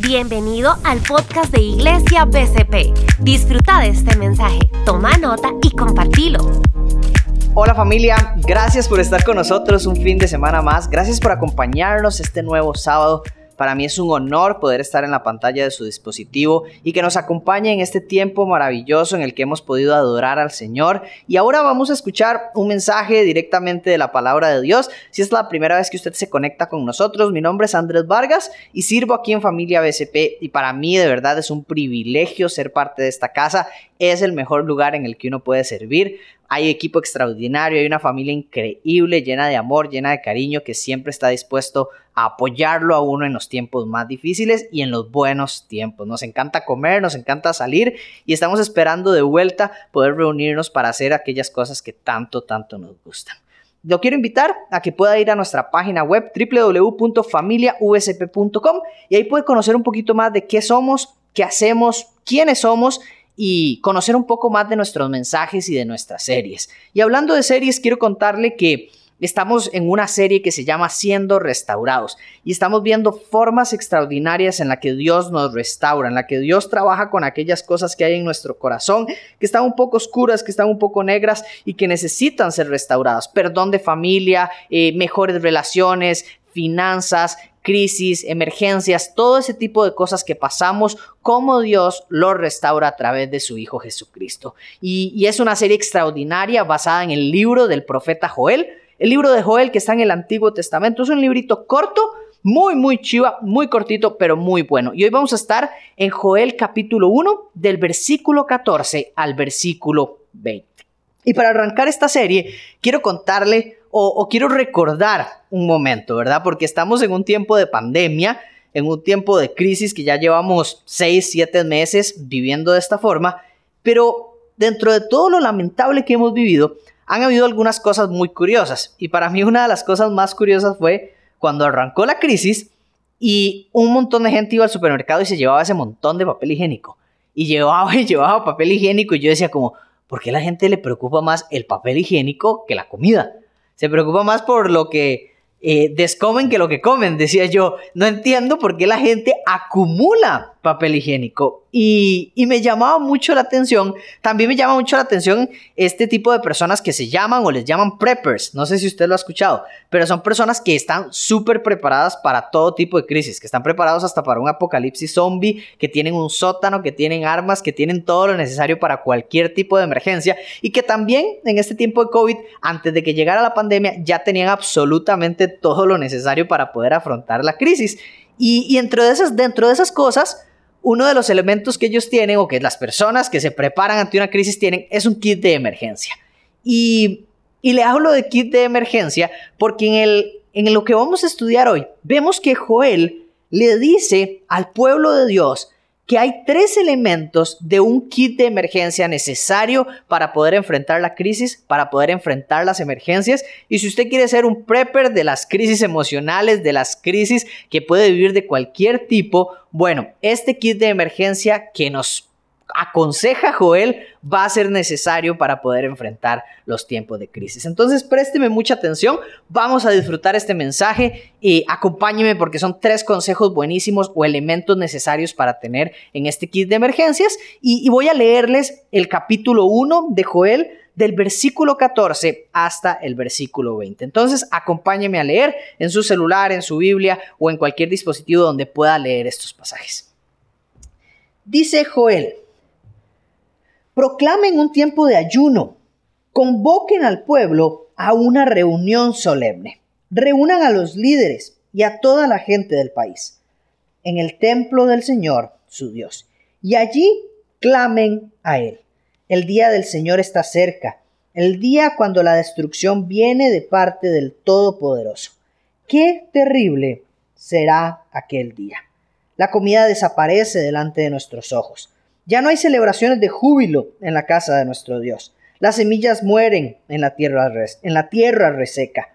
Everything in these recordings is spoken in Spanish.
Bienvenido al podcast de Iglesia BCP. Disfruta de este mensaje, toma nota y compartilo. Hola familia, gracias por estar con nosotros un fin de semana más. Gracias por acompañarnos este nuevo sábado para mí es un honor poder estar en la pantalla de su dispositivo y que nos acompañe en este tiempo maravilloso en el que hemos podido adorar al Señor. Y ahora vamos a escuchar un mensaje directamente de la palabra de Dios. Si es la primera vez que usted se conecta con nosotros, mi nombre es Andrés Vargas y sirvo aquí en Familia BCP y para mí de verdad es un privilegio ser parte de esta casa. Es el mejor lugar en el que uno puede servir hay equipo extraordinario, hay una familia increíble, llena de amor, llena de cariño, que siempre está dispuesto a apoyarlo a uno en los tiempos más difíciles y en los buenos tiempos. Nos encanta comer, nos encanta salir y estamos esperando de vuelta poder reunirnos para hacer aquellas cosas que tanto, tanto nos gustan. Lo quiero invitar a que pueda ir a nuestra página web www.familiavsp.com y ahí puede conocer un poquito más de qué somos, qué hacemos, quiénes somos y conocer un poco más de nuestros mensajes y de nuestras series. Y hablando de series, quiero contarle que estamos en una serie que se llama Siendo Restaurados y estamos viendo formas extraordinarias en la que Dios nos restaura, en la que Dios trabaja con aquellas cosas que hay en nuestro corazón, que están un poco oscuras, que están un poco negras y que necesitan ser restauradas. Perdón de familia, eh, mejores relaciones, finanzas, crisis, emergencias, todo ese tipo de cosas que pasamos, cómo Dios lo restaura a través de su Hijo Jesucristo. Y, es una serie extraordinaria basada en el libro del profeta Joel. El libro de Joel que está en el Antiguo Testamento es un librito corto, muy, muy chiva, muy cortito, pero muy bueno. Y hoy vamos a estar en Joel capítulo 1, del versículo 14 al versículo 20. Y para arrancar esta serie, quiero contarle o, quiero recordar un momento, ¿verdad? Porque estamos en un tiempo de pandemia, en un tiempo de crisis que ya llevamos seis, siete meses viviendo de esta forma, pero dentro de todo lo lamentable que hemos vivido, han habido algunas cosas muy curiosas. Y para mí una de las cosas más curiosas fue cuando arrancó la crisis y un montón de gente iba al supermercado y se llevaba ese montón de papel higiénico. Y llevaba y llevaba papel higiénico y yo decía como, ¿por qué la gente le preocupa más el papel higiénico que la comida? se preocupa más por lo que eh, descomen que lo que comen, decía yo. No entiendo por qué la gente acumula papel higiénico. Y, me llamaba mucho la atención, también me llama mucho la atención este tipo de personas que se llaman o les llaman preppers. No sé si usted lo ha escuchado, pero son personas que están súper preparadas para todo tipo de crisis, que están preparados hasta para un apocalipsis zombie, que tienen un sótano, que tienen armas, que tienen todo lo necesario para cualquier tipo de emergencia y que también en este tiempo de COVID, antes de que llegara la pandemia, ya tenían absolutamente todo lo necesario para poder afrontar la crisis. Y, y dentro, de esas, dentro de esas cosas, uno de los elementos que ellos tienen o que las personas que se preparan ante una crisis tienen es un kit de emergencia. Y, le hablo de kit de emergencia porque en, el, en lo que vamos a estudiar hoy vemos que Joel le dice al pueblo de Dios que hay tres elementos de un kit de emergencia necesario para poder enfrentar la crisis, para poder enfrentar las emergencias. Y si usted quiere ser un prepper de las crisis emocionales, de las crisis que puede vivir de cualquier tipo, bueno, este kit de emergencia que nos aconseja Joel va a ser necesario para poder enfrentar los tiempos de crisis. Entonces, présteme mucha atención, vamos a disfrutar este mensaje y acompáñeme porque son tres consejos buenísimos o elementos necesarios para tener en este kit de emergencias y, voy a leerles el capítulo 1 de Joel del versículo 14 hasta el versículo 20. Entonces, acompáñeme a leer en su celular, en su Biblia o en cualquier dispositivo donde pueda leer estos pasajes. Dice Joel, proclamen un tiempo de ayuno, convoquen al pueblo a una reunión solemne, reúnan a los líderes y a toda la gente del país en el templo del Señor, su Dios, y allí clamen a Él. El día del Señor está cerca, el día cuando la destrucción viene de parte del Todopoderoso. Qué terrible será aquel día. La comida desaparece delante de nuestros ojos. Ya no hay celebraciones de júbilo en la casa de nuestro Dios. Las semillas mueren en la tierra, reseca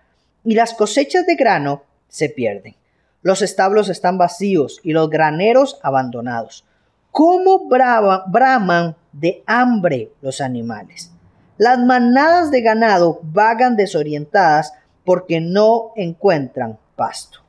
y las cosechas de grano se pierden. Los establos están vacíos y los graneros abandonados. ¿Cómo braman de hambre los animales? Las manadas de ganado vagan desorientadas porque no encuentran pasto.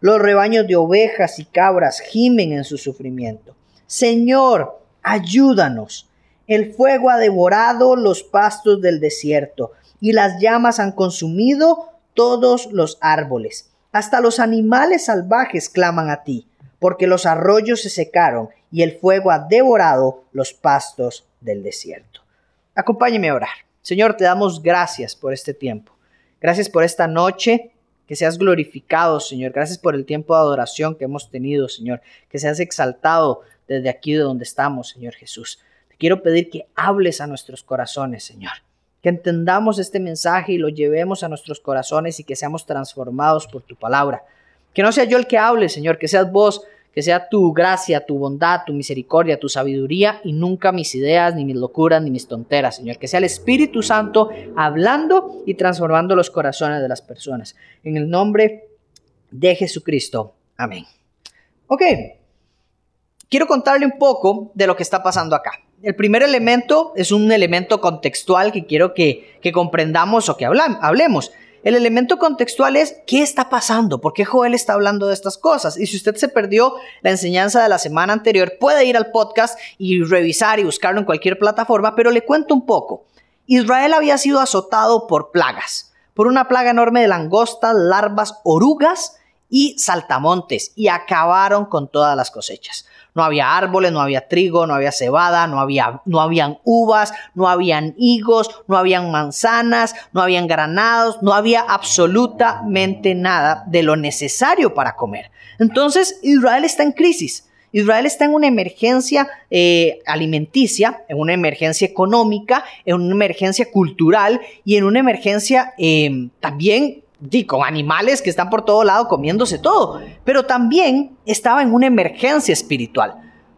Los rebaños de ovejas y cabras gimen en su sufrimiento. Señor, ayúdanos. El fuego ha devorado los pastos del desierto y las llamas han consumido todos los árboles. Hasta los animales salvajes claman a ti, porque los arroyos se secaron y el fuego ha devorado los pastos del desierto. Acompáñeme a orar. Señor, te damos gracias por este tiempo. Gracias por esta noche. Que seas glorificado, Señor. Gracias por el tiempo de adoración que hemos tenido, Señor. Que seas exaltado desde aquí de donde estamos, Señor Jesús. Te quiero pedir que hables a nuestros corazones, Señor. Que entendamos este mensaje y lo llevemos a nuestros corazones y que seamos transformados por tu palabra. Que no sea yo el que hable, Señor, que seas vos que sea tu gracia, tu bondad, tu misericordia, tu sabiduría y nunca mis ideas, ni mis locuras, ni mis tonteras, Señor. Que sea el Espíritu Santo hablando y transformando los corazones de las personas. En el nombre de Jesucristo. Amén. Ok. Quiero contarle un poco de lo que está pasando acá. El primer elemento es un elemento contextual que quiero que, comprendamos o que hablemos. El elemento contextual es qué está pasando, por qué Joel está hablando de estas cosas. Y si usted se perdió la enseñanza de la semana anterior, puede ir al podcast y revisar y buscarlo en cualquier plataforma, pero le cuento un poco. Israel había sido azotado por plagas, por una plaga enorme de langostas, larvas, orugas y saltamontes, y acabaron con todas las cosechas. No había árboles, no había trigo, no había cebada, no, había, no habían uvas, no habían higos, no habían manzanas, no habían granados, no había absolutamente nada de lo necesario para comer. Entonces Israel está en crisis. Israel está en una emergencia eh, alimenticia, en una emergencia económica, en una emergencia cultural y en una emergencia eh, también con animales que están por todo lado comiéndose todo, pero también estaba en una emergencia espiritual,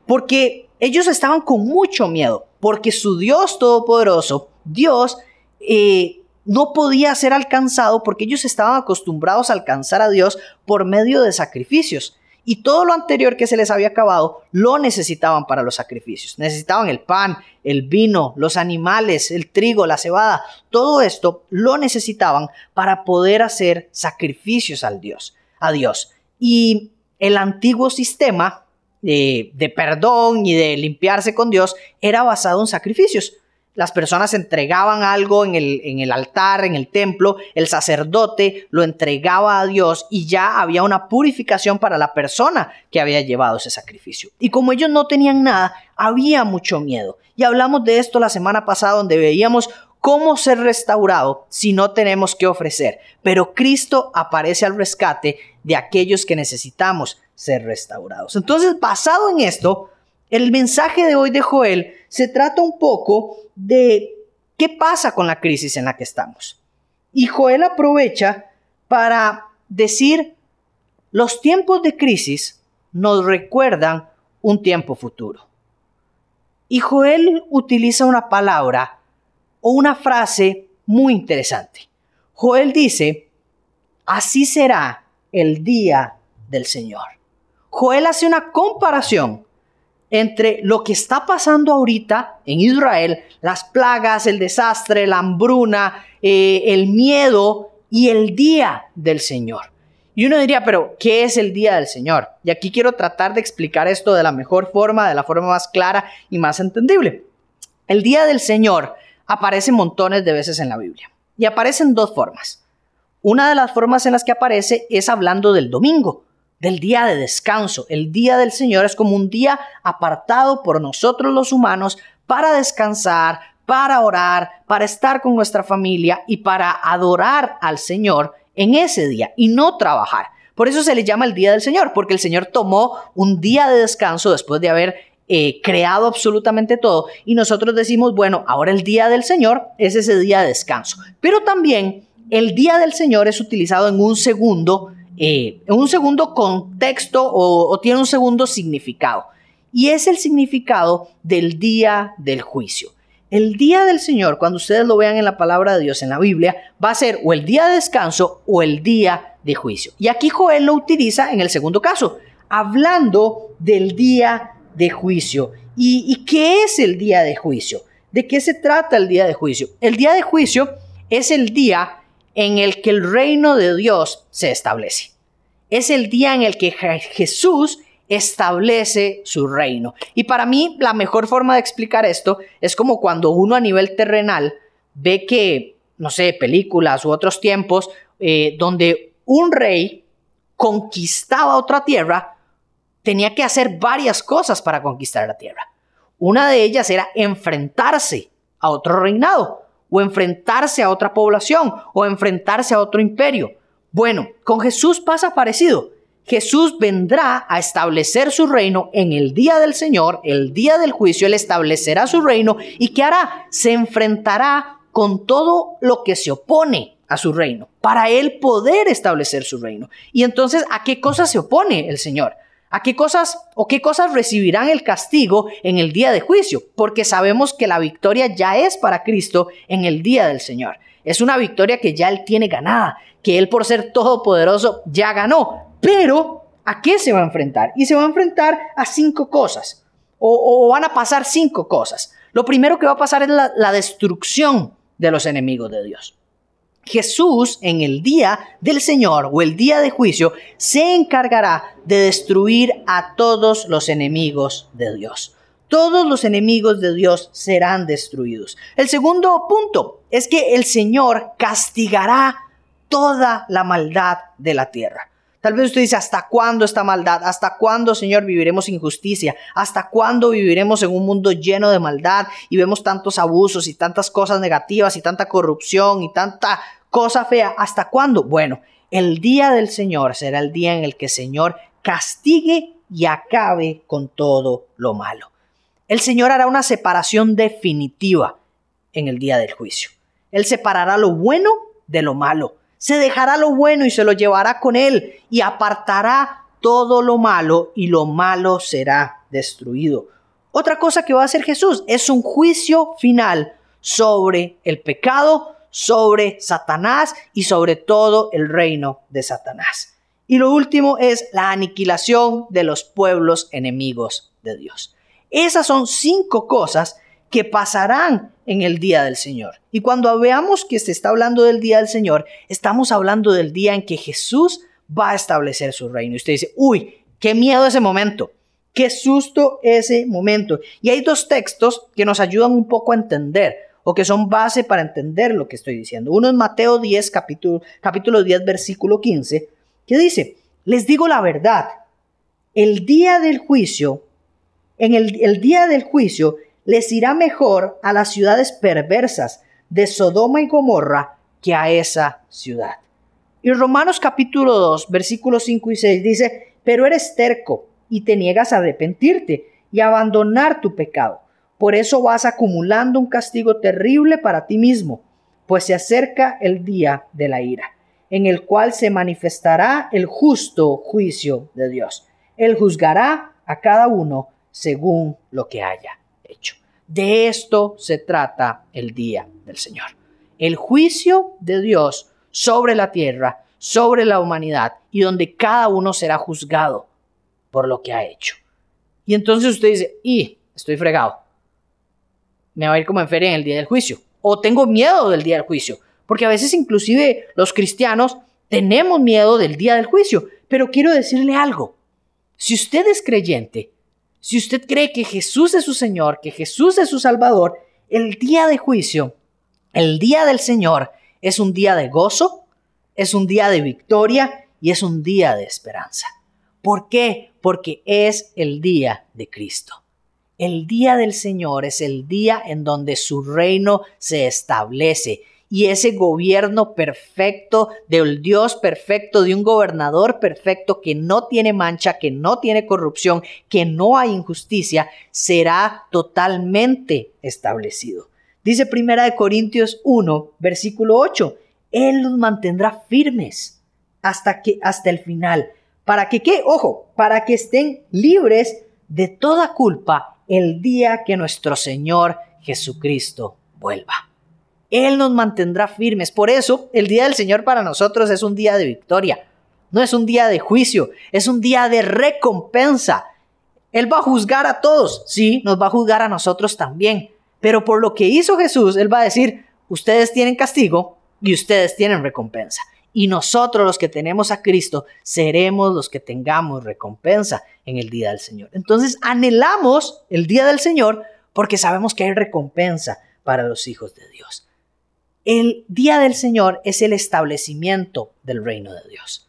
porque ellos estaban con mucho miedo, porque su Dios todopoderoso, Dios, eh, no podía ser alcanzado porque ellos estaban acostumbrados a alcanzar a Dios por medio de sacrificios y todo lo anterior que se les había acabado lo necesitaban para los sacrificios. Necesitaban el pan, el vino, los animales, el trigo, la cebada, todo esto lo necesitaban para poder hacer sacrificios al Dios, a Dios. Y el antiguo sistema de, de perdón y de limpiarse con Dios era basado en sacrificios las personas entregaban algo en el, en el, altar, en el templo, el sacerdote lo entregaba a Dios y ya había una purificación para la persona que había llevado ese sacrificio. Y como ellos no tenían nada, había mucho miedo. Y hablamos de esto la semana pasada donde veíamos cómo ser restaurado si no tenemos que ofrecer. Pero Cristo aparece al rescate de aquellos que necesitamos ser restaurados. Entonces, basado en esto, el mensaje de hoy de Joel se trata un poco de qué pasa con la crisis en la que estamos. Y Joel aprovecha para decir, los tiempos de crisis nos recuerdan un tiempo futuro. Y Joel utiliza una palabra o una frase muy interesante. Joel dice, así será el día del Señor. Joel hace una comparación entre lo que está pasando ahorita en Israel, las plagas, el desastre, la hambruna, eh, el miedo y el día del Señor. Y uno diría, pero ¿qué es el día del Señor? Y aquí quiero tratar de explicar esto de la mejor forma, de la forma más clara y más entendible. El día del Señor aparece montones de veces en la Biblia y aparece en dos formas. Una de las formas en las que aparece es hablando del domingo del día de descanso. El día del Señor es como un día apartado por nosotros los humanos para descansar, para orar, para estar con nuestra familia y para adorar al Señor en ese día y no trabajar. Por eso se le llama el día del Señor, porque el Señor tomó un día de descanso después de haber eh, creado absolutamente todo y nosotros decimos, bueno, ahora el día del Señor es ese día de descanso. Pero también el día del Señor es utilizado en un segundo eh, un segundo contexto o, tiene un segundo significado. Y es el significado del día del juicio. El día del Señor, cuando ustedes lo vean en la palabra de Dios en la Biblia, va a ser o el día de descanso o el día de juicio. Y aquí Joel lo utiliza en el segundo caso, hablando del día de juicio. ¿Y, ¿Y qué es el día de juicio? ¿De qué se trata el día de juicio? El día de juicio es el día en el que el reino de Dios se establece. Es el día en el que Jesús establece su reino. Y para mí la mejor forma de explicar esto es como cuando uno a nivel terrenal ve que, no sé, películas u otros tiempos eh, donde un rey conquistaba otra tierra, tenía que hacer varias cosas para conquistar la tierra. Una de ellas era enfrentarse a otro reinado, o enfrentarse a otra población, o enfrentarse a otro imperio. Bueno, con Jesús pasa parecido. Jesús vendrá a establecer su reino en el día del Señor, el día del juicio, Él establecerá su reino y ¿qué hará? Se enfrentará con todo lo que se opone a su reino, para Él poder establecer su reino. Y entonces, ¿a qué cosas se opone el Señor? ¿A qué cosas o qué cosas recibirán el castigo en el día de juicio? Porque sabemos que la victoria ya es para Cristo en el día del Señor. Es una victoria que ya Él tiene ganada, que Él por ser todopoderoso ya ganó. Pero, ¿a qué se va a enfrentar? Y se va a enfrentar a cinco cosas. O, van a pasar cinco cosas. Lo primero que va a pasar es la, la destrucción de los enemigos de Dios. Jesús en el día del Señor o el día de juicio se encargará de destruir a todos los enemigos de Dios. Todos los enemigos de Dios serán destruidos. El segundo punto es que el Señor castigará toda la maldad de la tierra. Tal vez usted dice, ¿hasta cuándo esta maldad? ¿Hasta cuándo, Señor, viviremos injusticia? ¿Hasta cuándo viviremos en un mundo lleno de maldad y vemos tantos abusos y tantas cosas negativas y tanta corrupción y tanta cosa fea? ¿Hasta cuándo? Bueno, el día del Señor será el día en el que el Señor castigue y acabe con todo lo malo. El Señor hará una separación definitiva en el día del juicio. Él separará lo bueno de lo malo se dejará lo bueno y se lo llevará con él y apartará todo lo malo y lo malo será destruido. Otra cosa que va a hacer Jesús es un juicio final sobre el pecado, sobre Satanás y sobre todo el reino de Satanás. Y lo último es la aniquilación de los pueblos enemigos de Dios. Esas son cinco cosas que pasarán en el día del Señor. Y cuando veamos que se está hablando del día del Señor, estamos hablando del día en que Jesús va a establecer su reino. Y usted dice, uy, qué miedo ese momento, qué susto ese momento. Y hay dos textos que nos ayudan un poco a entender o que son base para entender lo que estoy diciendo. Uno es Mateo 10, capítulo, capítulo 10, versículo 15, que dice, les digo la verdad, el día del juicio, en el, el día del juicio, les irá mejor a las ciudades perversas de Sodoma y Gomorra que a esa ciudad. Y Romanos capítulo 2, versículos 5 y 6 dice, pero eres terco y te niegas a arrepentirte y abandonar tu pecado. Por eso vas acumulando un castigo terrible para ti mismo, pues se acerca el día de la ira, en el cual se manifestará el justo juicio de Dios. Él juzgará a cada uno según lo que haya hecho. De esto se trata el día del Señor. El juicio de Dios sobre la tierra, sobre la humanidad y donde cada uno será juzgado por lo que ha hecho. Y entonces usted dice, y estoy fregado. Me va a ir como en en el día del juicio. O tengo miedo del día del juicio. Porque a veces inclusive los cristianos tenemos miedo del día del juicio. Pero quiero decirle algo. Si usted es creyente, si usted cree que Jesús es su Señor, que Jesús es su Salvador, el día de juicio, el día del Señor, es un día de gozo, es un día de victoria y es un día de esperanza. ¿Por qué? Porque es el día de Cristo. El día del Señor es el día en donde su reino se establece y ese gobierno perfecto del Dios perfecto, de un gobernador perfecto que no tiene mancha, que no tiene corrupción, que no hay injusticia, será totalmente establecido. Dice Primera de Corintios 1, versículo 8, Él los mantendrá firmes hasta que hasta el final, para que qué, ojo, para que estén libres de toda culpa el día que nuestro Señor Jesucristo vuelva. Él nos mantendrá firmes. Por eso, el día del Señor para nosotros es un día de victoria. No es un día de juicio, es un día de recompensa. Él va a juzgar a todos, sí, nos va a juzgar a nosotros también. Pero por lo que hizo Jesús, Él va a decir, ustedes tienen castigo y ustedes tienen recompensa. y nosotros los que tenemos a Cristo seremos los que tengamos recompensa en el día del Señor. Entonces anhelamos el día del Señor porque sabemos que hay recompensa para los hijos de Dios. El día del Señor es el establecimiento del reino de Dios.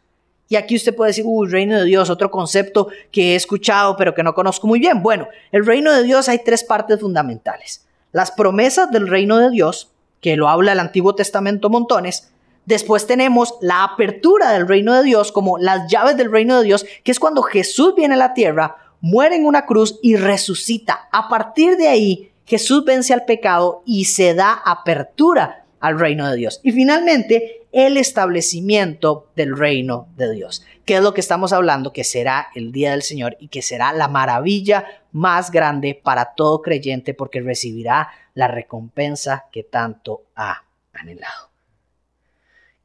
Y aquí usted puede decir, uy, reino de Dios, otro concepto que he escuchado pero que no conozco muy bien. Bueno, el reino de Dios hay tres partes fundamentales. Las promesas del reino de Dios, que lo habla el Antiguo Testamento montones, Después tenemos la apertura del reino de Dios como las llaves del reino de Dios, que es cuando Jesús viene a la tierra, muere en una cruz y resucita. A partir de ahí, Jesús vence al pecado y se da apertura al reino de Dios. Y finalmente, el establecimiento del reino de Dios, que es lo que estamos hablando, que será el día del Señor y que será la maravilla más grande para todo creyente porque recibirá la recompensa que tanto ha anhelado.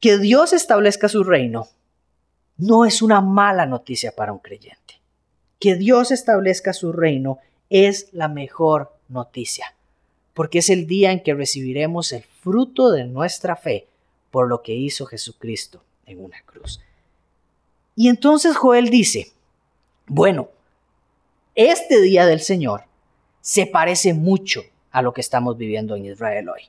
Que Dios establezca su reino no es una mala noticia para un creyente. Que Dios establezca su reino es la mejor noticia, porque es el día en que recibiremos el fruto de nuestra fe por lo que hizo Jesucristo en una cruz. Y entonces Joel dice, bueno, este día del Señor se parece mucho a lo que estamos viviendo en Israel hoy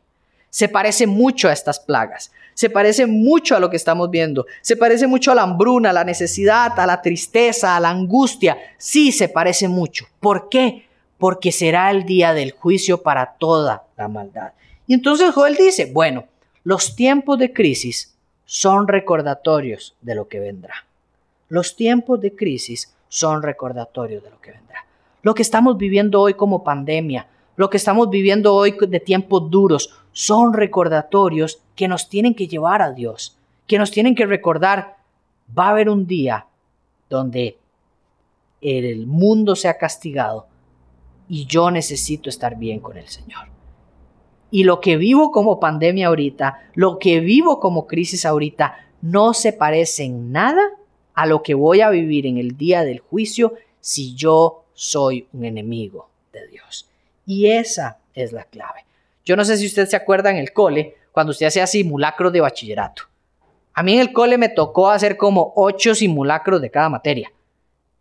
se parece mucho a estas plagas, se parece mucho a lo que estamos viendo, se parece mucho a la hambruna, a la necesidad, a la tristeza, a la angustia. Sí, se parece mucho. ¿Por qué? Porque será el día del juicio para toda la maldad. Y entonces Joel dice, bueno, los tiempos de crisis son recordatorios de lo que vendrá. Los tiempos de crisis son recordatorios de lo que vendrá. Lo que estamos viviendo hoy como pandemia, lo que estamos viviendo hoy de tiempos duros, son recordatorios que nos tienen que llevar a Dios, que nos tienen que recordar, va a haber un día donde el mundo sea castigado y yo necesito estar bien con el Señor. Y lo que vivo como pandemia ahorita, lo que vivo como crisis ahorita, no se parece en nada a lo que voy a vivir en el día del juicio si yo soy un enemigo de Dios. Y esa es la clave. Yo no sé si usted se acuerda en el cole, cuando usted hacía simulacros de bachillerato. A mí en el cole me tocó hacer como ocho simulacros de cada materia.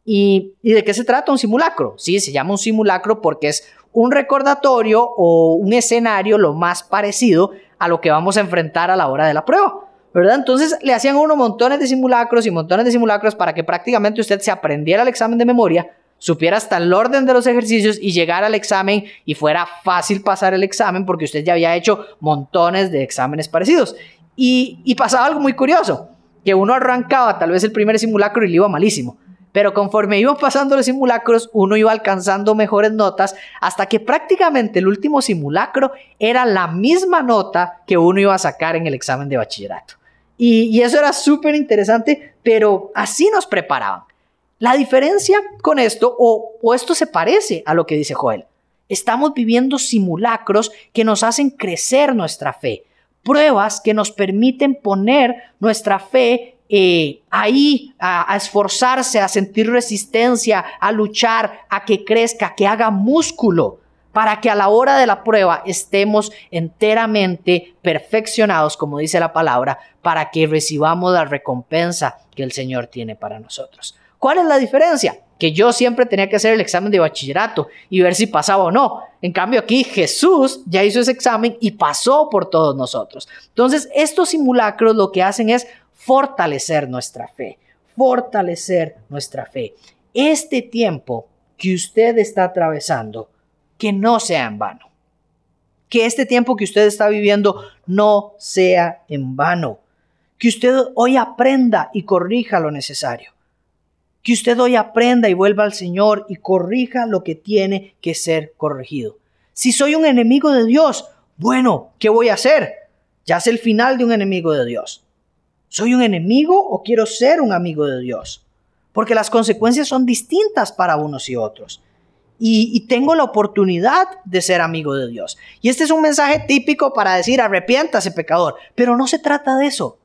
¿Y, ¿Y de qué se trata un simulacro? Sí, se llama un simulacro porque es un recordatorio o un escenario lo más parecido a lo que vamos a enfrentar a la hora de la prueba. ¿verdad? Entonces le hacían uno montones de simulacros y montones de simulacros para que prácticamente usted se aprendiera el examen de memoria supiera hasta el orden de los ejercicios y llegara al examen y fuera fácil pasar el examen porque usted ya había hecho montones de exámenes parecidos. Y, pasaba algo muy curioso, que uno arrancaba tal vez el primer simulacro y le iba malísimo. Pero conforme iba pasando los simulacros, uno iba alcanzando mejores notas hasta que prácticamente el último simulacro era la misma nota que uno iba a sacar en el examen de bachillerato. Y, y eso era súper interesante, pero así nos preparaban. La diferencia con esto, o, esto se parece a lo que dice Joel, estamos viviendo simulacros que nos hacen crecer nuestra fe, pruebas que nos permiten poner nuestra fe eh, ahí, a, a, esforzarse, a sentir resistencia, a luchar, a que crezca, que haga músculo, para que a la hora de la prueba estemos enteramente perfeccionados, como dice la palabra, para que recibamos la recompensa que el Señor tiene para nosotros. ¿Cuál es la diferencia? Que yo siempre tenía que hacer el examen de bachillerato y ver si pasaba o no. En cambio aquí Jesús ya hizo ese examen y pasó por todos nosotros. Entonces estos simulacros lo que hacen es fortalecer nuestra fe, fortalecer nuestra fe. Este tiempo que usted está atravesando, que no sea en vano. Que este tiempo que usted está viviendo no sea en vano. Que usted hoy aprenda y corrija lo necesario que usted hoy aprenda y vuelva al Señor y corrija lo que tiene que ser corregido. Si soy un enemigo de Dios, bueno, ¿qué voy a hacer? Ya es el final de un enemigo de Dios. ¿Soy un enemigo o quiero ser un amigo de Dios? Porque las consecuencias son distintas para unos y otros. Y, tengo la oportunidad de ser amigo de Dios. Y este es un mensaje típico para decir arrepiéntase pecador. Pero no se trata de eso.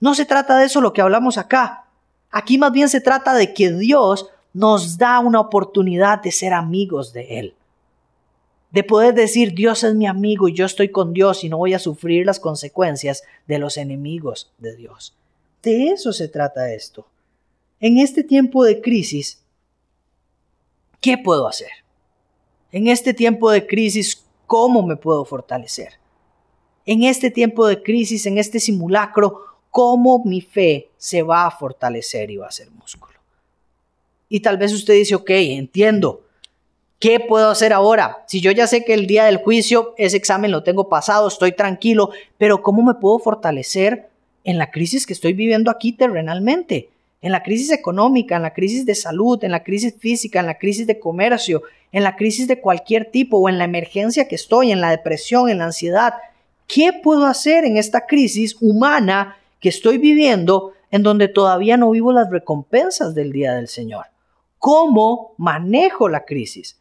No se trata de eso lo que hablamos acá. Aquí más bien se trata de que Dios nos da una oportunidad de ser amigos de Él. De poder decir Dios es mi amigo y yo estoy con Dios y no voy a sufrir las consecuencias de los enemigos de Dios. De eso se trata esto. En este tiempo de crisis, ¿qué puedo hacer? En este tiempo de crisis, ¿cómo me puedo fortalecer? En este tiempo de crisis, en este simulacro, ¿cómo mi fe se va a fortalecer y va a ser músculo? Y tal vez usted dice, ok, entiendo, ¿Qué puedo hacer ahora? Si yo ya sé que el día del juicio ese examen lo tengo pasado, estoy tranquilo, pero ¿cómo me puedo fortalecer en la crisis que estoy viviendo aquí terrenalmente? En la crisis económica, en la crisis de salud, en la crisis física, en la crisis de comercio, en la crisis de cualquier tipo o en la emergencia que estoy, en la depresión, en la ansiedad. ¿Qué puedo hacer en esta crisis humana que estoy viviendo en donde todavía no vivo las recompensas del día del Señor? ¿Cómo manejo la crisis?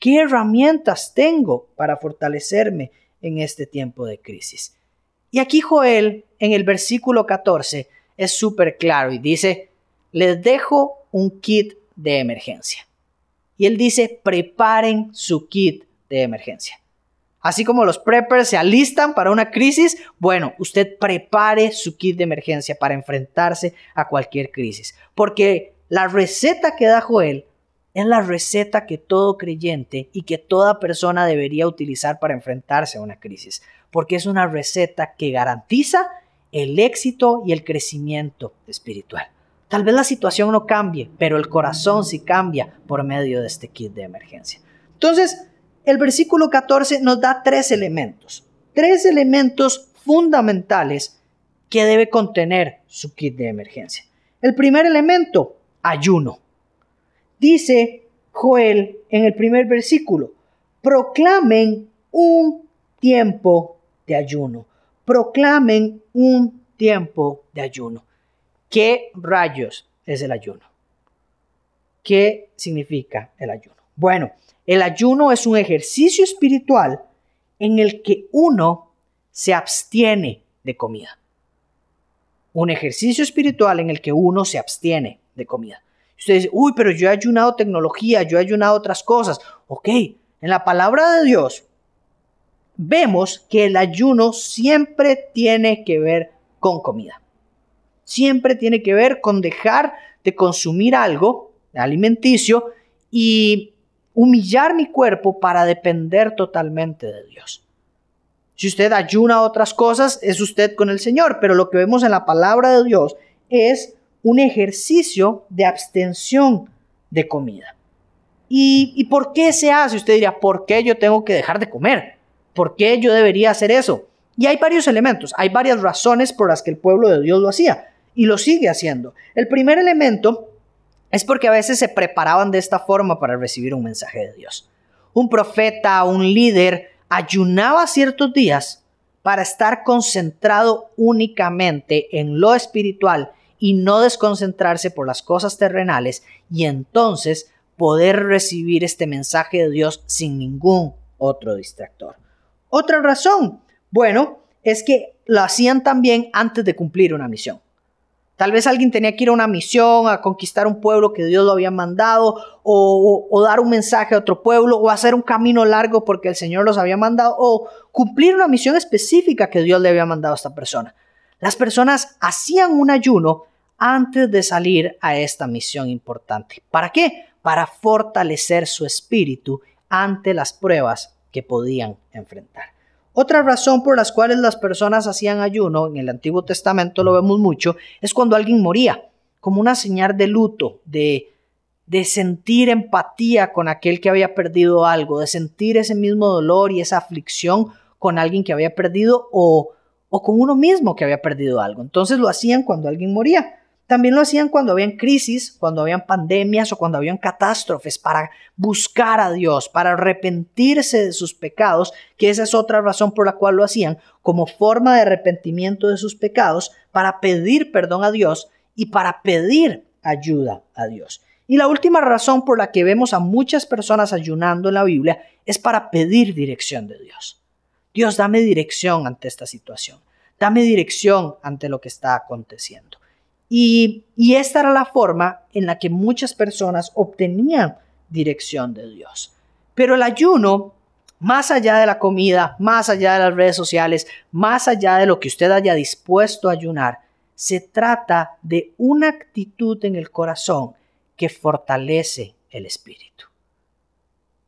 ¿Qué herramientas tengo para fortalecerme en este tiempo de crisis? Y aquí Joel, en el versículo 14, es súper claro y dice, les dejo un kit de emergencia. Y él dice, preparen su kit de emergencia. Así como los preppers se alistan para una crisis, bueno, usted prepare su kit de emergencia para enfrentarse a cualquier crisis. Porque la receta que da Joel es la receta que todo creyente y que toda persona debería utilizar para enfrentarse a una crisis, porque es una receta que garantiza el éxito y el crecimiento espiritual. Tal vez la situación no cambie, pero el corazón sí cambia por medio de este kit de emergencia. Entonces, el versículo 14 nos da tres elementos, tres elementos fundamentales que debe contener su kit de emergencia. El primer elemento, ayuno. Dice Joel en el primer versículo, proclamen un tiempo de ayuno, proclamen un tiempo de ayuno. ¿Qué rayos es el ayuno? ¿Qué significa el ayuno? Bueno, el ayuno es un ejercicio espiritual en el que uno se abstiene de comida. Un ejercicio espiritual en el que uno se abstiene de comida. Usted dice, uy, pero yo he ayunado tecnología, yo he ayunado otras cosas. Ok, en la palabra de Dios vemos que el ayuno siempre tiene que ver con comida. Siempre tiene que ver con dejar de consumir algo alimenticio y humillar mi cuerpo para depender totalmente de Dios. Si usted ayuna otras cosas, es usted con el Señor, pero lo que vemos en la palabra de Dios es un ejercicio de abstención de comida. ¿Y, por qué se hace? Usted dirá, ¿por qué yo tengo que dejar de comer? ¿Por qué yo debería hacer eso? Y hay varios elementos, hay varias razones por las que el pueblo de Dios lo hacía y lo sigue haciendo. El primer elemento es porque a veces se preparaban de esta forma para recibir un mensaje de Dios. Un profeta, un líder, ayunaba ciertos días para estar concentrado únicamente en lo espiritual y no desconcentrarse por las cosas terrenales y entonces poder recibir este mensaje de Dios sin ningún otro distractor. Otra razón, bueno, es que lo hacían también antes de cumplir una misión. Tal vez alguien tenía que ir a una misión, a conquistar un pueblo que Dios lo había mandado, o, o, dar un mensaje a otro pueblo, o hacer un camino largo porque el Señor los había mandado, o cumplir una misión específica que Dios le había mandado a esta persona. Las personas hacían un ayuno antes de salir a esta misión importante. ¿Para qué? Para fortalecer su espíritu ante las pruebas que podían enfrentar. Otra razón por las cuales las personas hacían ayuno, en el Antiguo Testamento lo vemos mucho, es cuando alguien moría, como una señal de luto, de, de sentir empatía con aquel que había perdido algo, de sentir ese mismo dolor y esa aflicción con alguien que había perdido o, o con uno mismo que había perdido algo. Entonces lo hacían cuando alguien moría. También lo hacían cuando habían crisis, cuando habían pandemias o cuando habían catástrofes para buscar a Dios, para arrepentirse de sus pecados, que esa es otra razón por la cual lo hacían, como forma de arrepentimiento de sus pecados, para pedir perdón a Dios y para pedir ayuda a Dios. Y la última razón por la que vemos a muchas personas ayunando en la Biblia es para pedir dirección de Dios. Dios, dame dirección ante esta situación. Dame dirección ante lo que está aconteciendo. Y, esta era la forma en la que muchas personas obtenían dirección de Dios. Pero el ayuno más allá de la comida, más allá de las redes sociales, más allá de lo que usted haya dispuesto a ayunar, se trata de una actitud en el corazón que fortalece el espíritu.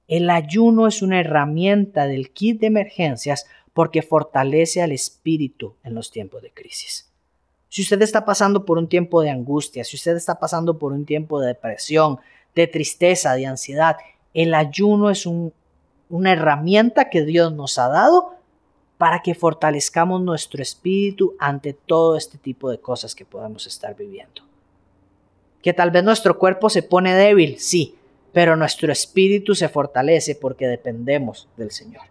El ayuno es una herramienta del kit de emergencias porque fortalece al espíritu en los tiempos de crisis. Si usted está pasando por un tiempo de angustia, si usted está pasando por un tiempo de depresión, de tristeza, de ansiedad, el ayuno es una herramienta que Dios nos ha dado para que fortalezcamos nuestro espíritu ante todo este tipo de cosas que podemos estar viviendo. Que tal vez nuestro cuerpo se pone débil, sí, pero nuestro espíritu se fortalece porque dependemos del Señor.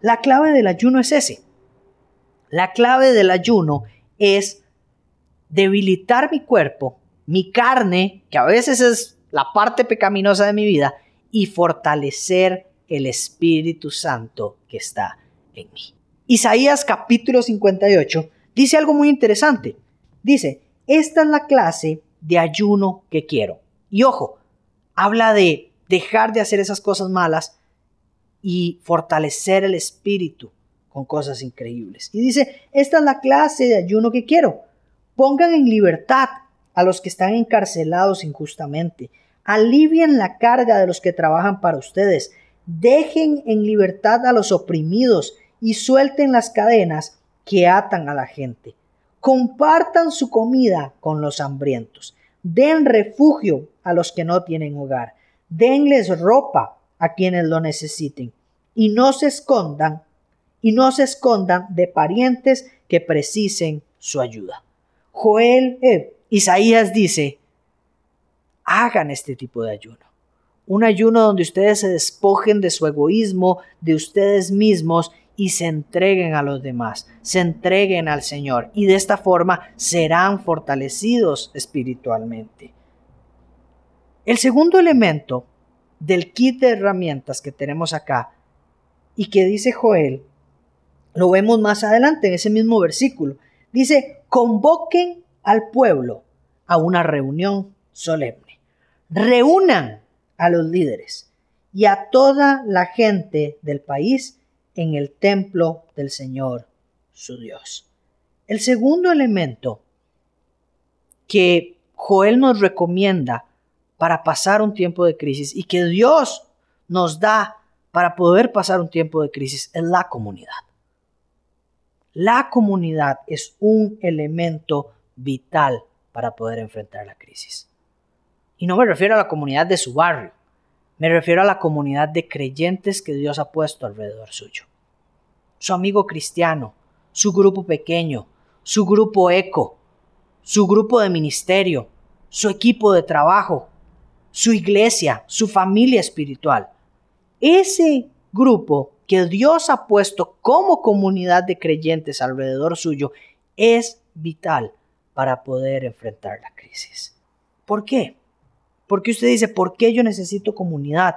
La clave del ayuno es ese. La clave del ayuno es debilitar mi cuerpo, mi carne, que a veces es la parte pecaminosa de mi vida, y fortalecer el Espíritu Santo que está en mí. Isaías capítulo 58 dice algo muy interesante. Dice, esta es la clase de ayuno que quiero. Y ojo, habla de dejar de hacer esas cosas malas y fortalecer el espíritu con cosas increíbles. Y dice, esta es la clase de ayuno que quiero. Pongan en libertad a los que están encarcelados injustamente. Alivien la carga de los que trabajan para ustedes. Dejen en libertad a los oprimidos y suelten las cadenas que atan a la gente. Compartan su comida con los hambrientos. Den refugio a los que no tienen hogar. Denles ropa a quienes lo necesiten. Y no se escondan, y no se escondan de parientes que precisen su ayuda. Joel, eh, Isaías dice, hagan este tipo de ayuno. Un ayuno donde ustedes se despojen de su egoísmo, de ustedes mismos y se entreguen a los demás, se entreguen al Señor y de esta forma serán fortalecidos espiritualmente. El segundo elemento del kit de herramientas que tenemos acá y que dice Joel, lo vemos más adelante en ese mismo versículo. Dice, convoquen al pueblo a una reunión solemne. Reúnan a los líderes y a toda la gente del país en el templo del Señor, su Dios. El segundo elemento que Joel nos recomienda para pasar un tiempo de crisis y que Dios nos da para poder pasar un tiempo de crisis es la comunidad. La comunidad es un elemento vital para poder enfrentar la crisis. Y no me refiero a la comunidad de su barrio, me refiero a la comunidad de creyentes que Dios ha puesto alrededor suyo. Su amigo cristiano, su grupo pequeño, su grupo eco, su grupo de ministerio, su equipo de trabajo, su iglesia, su familia espiritual. Ese grupo que Dios ha puesto como comunidad de creyentes alrededor suyo es vital para poder enfrentar la crisis. ¿Por qué? Porque usted dice, ¿por qué yo necesito comunidad?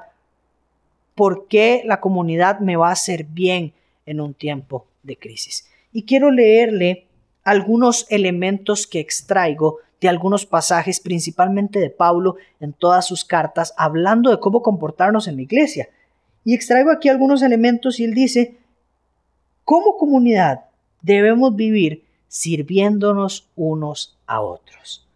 ¿Por qué la comunidad me va a hacer bien en un tiempo de crisis? Y quiero leerle algunos elementos que extraigo de algunos pasajes, principalmente de Pablo en todas sus cartas, hablando de cómo comportarnos en la iglesia. Y extraigo aquí algunos elementos y él dice, como comunidad debemos vivir sirviéndonos unos a otros.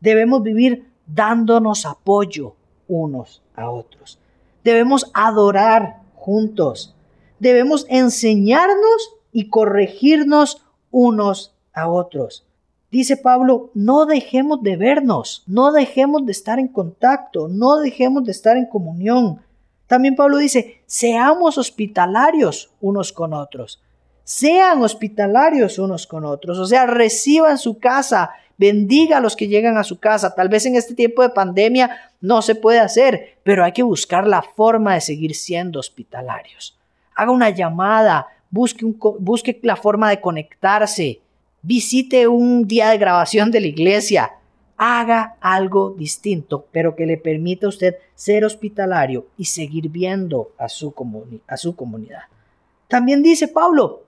Debemos vivir dándonos apoyo unos a otros. Debemos adorar juntos. Debemos enseñarnos y corregirnos unos a otros. Dice Pablo, no dejemos de vernos, no dejemos de estar en contacto, no dejemos de estar en comunión. También Pablo dice, seamos hospitalarios unos con otros. Sean hospitalarios unos con otros. O sea, reciban su casa, bendiga a los que llegan a su casa. Tal vez en este tiempo de pandemia no se puede hacer, pero hay que buscar la forma de seguir siendo hospitalarios. Haga una llamada, busque, busque la forma de conectarse, visite un día de grabación de la iglesia, haga algo distinto, pero que le permita a usted ser hospitalario y seguir viendo a su, a su comunidad. También dice Pablo,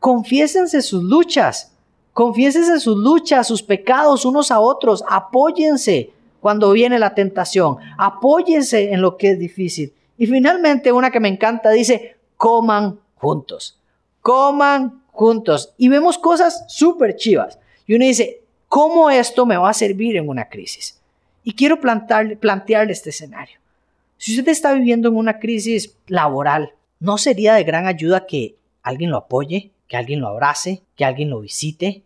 confiésense sus luchas, confiésense sus luchas, sus pecados unos a otros, apóyense cuando viene la tentación, apóyense en lo que es difícil. Y finalmente una que me encanta dice, coman juntos, coman juntos y vemos cosas súper chivas. Y uno dice, ¿cómo esto me va a servir en una crisis? Y quiero plantearle, plantearle este escenario. Si usted está viviendo en una crisis laboral, ¿no sería de gran ayuda que alguien lo apoye, que alguien lo abrace, que alguien lo visite,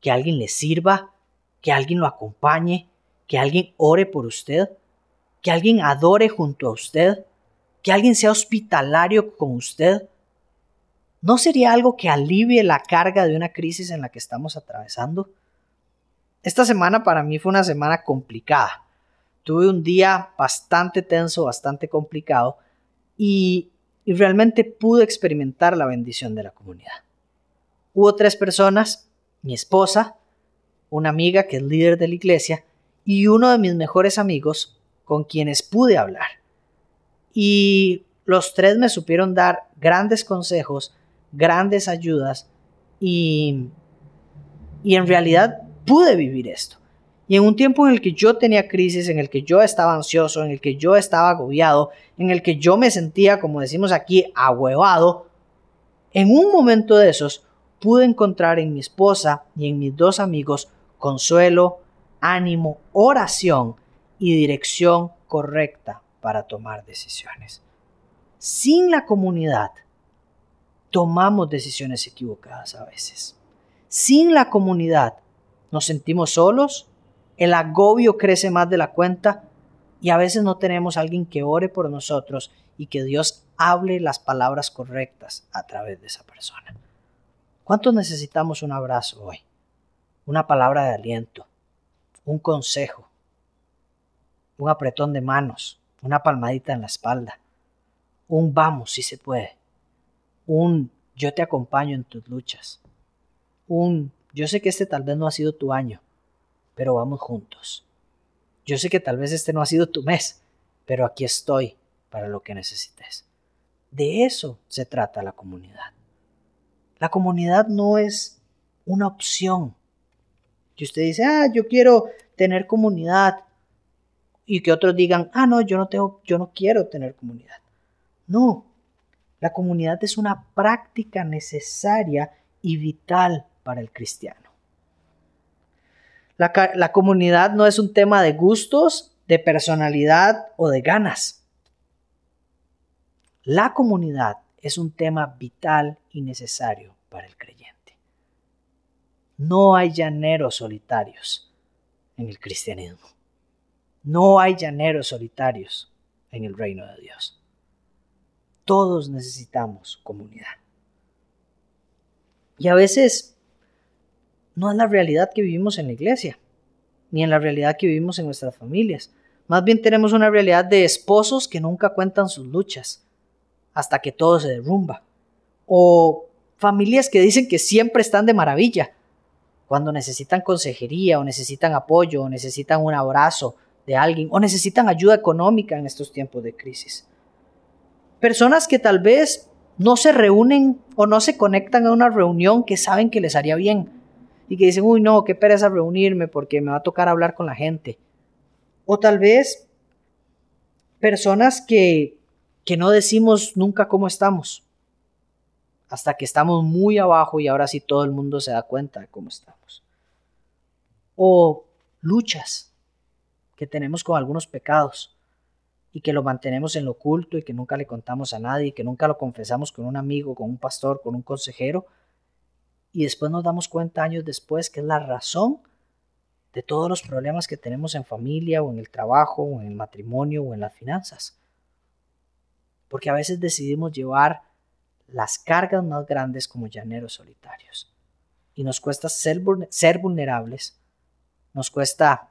que alguien le sirva, que alguien lo acompañe, que alguien ore por usted, que alguien adore junto a usted, que alguien sea hospitalario con usted? ¿No sería algo que alivie la carga de una crisis en la que estamos atravesando? Esta semana para mí fue una semana complicada. Tuve un día bastante tenso, bastante complicado y, realmente pude experimentar la bendición de la comunidad. Hubo tres personas, mi esposa, una amiga que es líder de la iglesia y uno de mis mejores amigos con quienes pude hablar. Y los tres me supieron dar grandes consejos, grandes ayudas y, y en realidad pude vivir esto. Y en un tiempo en el que yo tenía crisis, en el que yo estaba ansioso, en el que yo estaba agobiado, en el que yo me sentía, como decimos aquí, ahuevado, en un momento de esos pude encontrar en mi esposa y en mis dos amigos consuelo, ánimo, oración y dirección correcta para tomar decisiones. Sin la comunidad, tomamos decisiones equivocadas a veces. Sin la comunidad, nos sentimos solos, el agobio crece más de la cuenta y a veces no tenemos alguien que ore por nosotros y que Dios hable las palabras correctas a través de esa persona. ¿Cuántos necesitamos un abrazo hoy? Una palabra de aliento, un consejo, un apretón de manos, una palmadita en la espalda, un vamos si se puede, un yo te acompaño en tus luchas, un yo sé que este tal vez no ha sido tu año, pero vamos juntos. Yo sé que tal vez este no ha sido tu mes, pero aquí estoy para lo que necesites. De eso se trata la comunidad. La comunidad no es una opción. Que usted dice, ah, yo quiero tener comunidad. Y que otros digan, ah, no, yo no tengo, yo no quiero tener comunidad. No. La comunidad es una práctica necesaria y vital para el cristiano. La, comunidad no es un tema de gustos, de personalidad o de ganas. La comunidad es un tema vital y necesario para el creyente. No hay llaneros solitarios en el cristianismo. No hay llaneros solitarios en el reino de Dios. Todos necesitamos comunidad. Y a veces no es la realidad que vivimos en la iglesia, ni en la realidad que vivimos en nuestras familias. Más bien tenemos una realidad de esposos que nunca cuentan sus luchas hasta que todo se derrumba. O familias que dicen que siempre están de maravilla cuando necesitan consejería o necesitan apoyo o necesitan un abrazo de alguien o necesitan ayuda económica en estos tiempos de crisis. Personas que tal vez no se reúnen o no se conectan a una reunión que saben que les haría bien y que dicen, uy, no, qué pereza reunirme porque me va a tocar hablar con la gente. O tal vez personas que, que no decimos nunca cómo estamos, hasta que estamos muy abajo y ahora sí todo el mundo se da cuenta de cómo estamos. O luchas que tenemos con algunos pecados y que lo mantenemos en lo oculto y que nunca le contamos a nadie, y que nunca lo confesamos con un amigo, con un pastor, con un consejero, y después nos damos cuenta años después que es la razón de todos los problemas que tenemos en familia o en el trabajo o en el matrimonio o en las finanzas. Porque a veces decidimos llevar las cargas más grandes como llaneros solitarios. Y nos cuesta ser, ser vulnerables, nos cuesta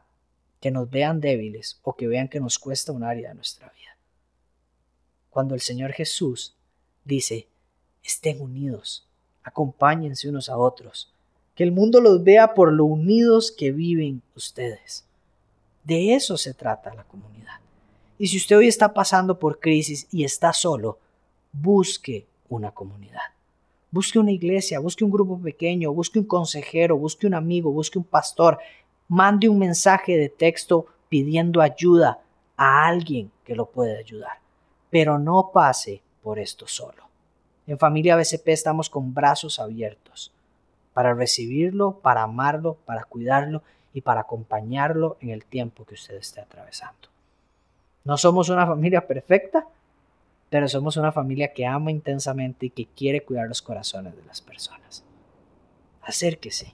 que nos vean débiles o que vean que nos cuesta un área de nuestra vida. Cuando el Señor Jesús dice, estén unidos, acompáñense unos a otros, que el mundo los vea por lo unidos que viven ustedes. De eso se trata la comunidad. Y si usted hoy está pasando por crisis y está solo, busque una comunidad. Busque una iglesia, busque un grupo pequeño, busque un consejero, busque un amigo, busque un pastor. Mande un mensaje de texto pidiendo ayuda a alguien que lo puede ayudar. Pero no pase por esto solo. En familia BCP estamos con brazos abiertos para recibirlo, para amarlo, para cuidarlo y para acompañarlo en el tiempo que usted esté atravesando. No somos una familia perfecta, pero somos una familia que ama intensamente y que quiere cuidar los corazones de las personas. Acérquese,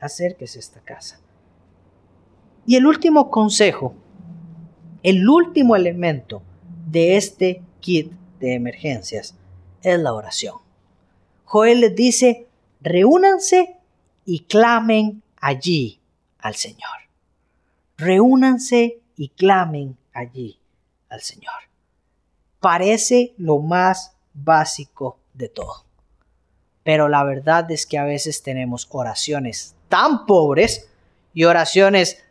acérquese a esta casa. Y el último consejo, el último elemento de este kit de emergencias es la oración. Joel les dice, reúnanse y clamen allí al Señor. Reúnanse y clamen allí al Señor. Parece lo más básico de todo. Pero la verdad es que a veces tenemos oraciones tan pobres y oraciones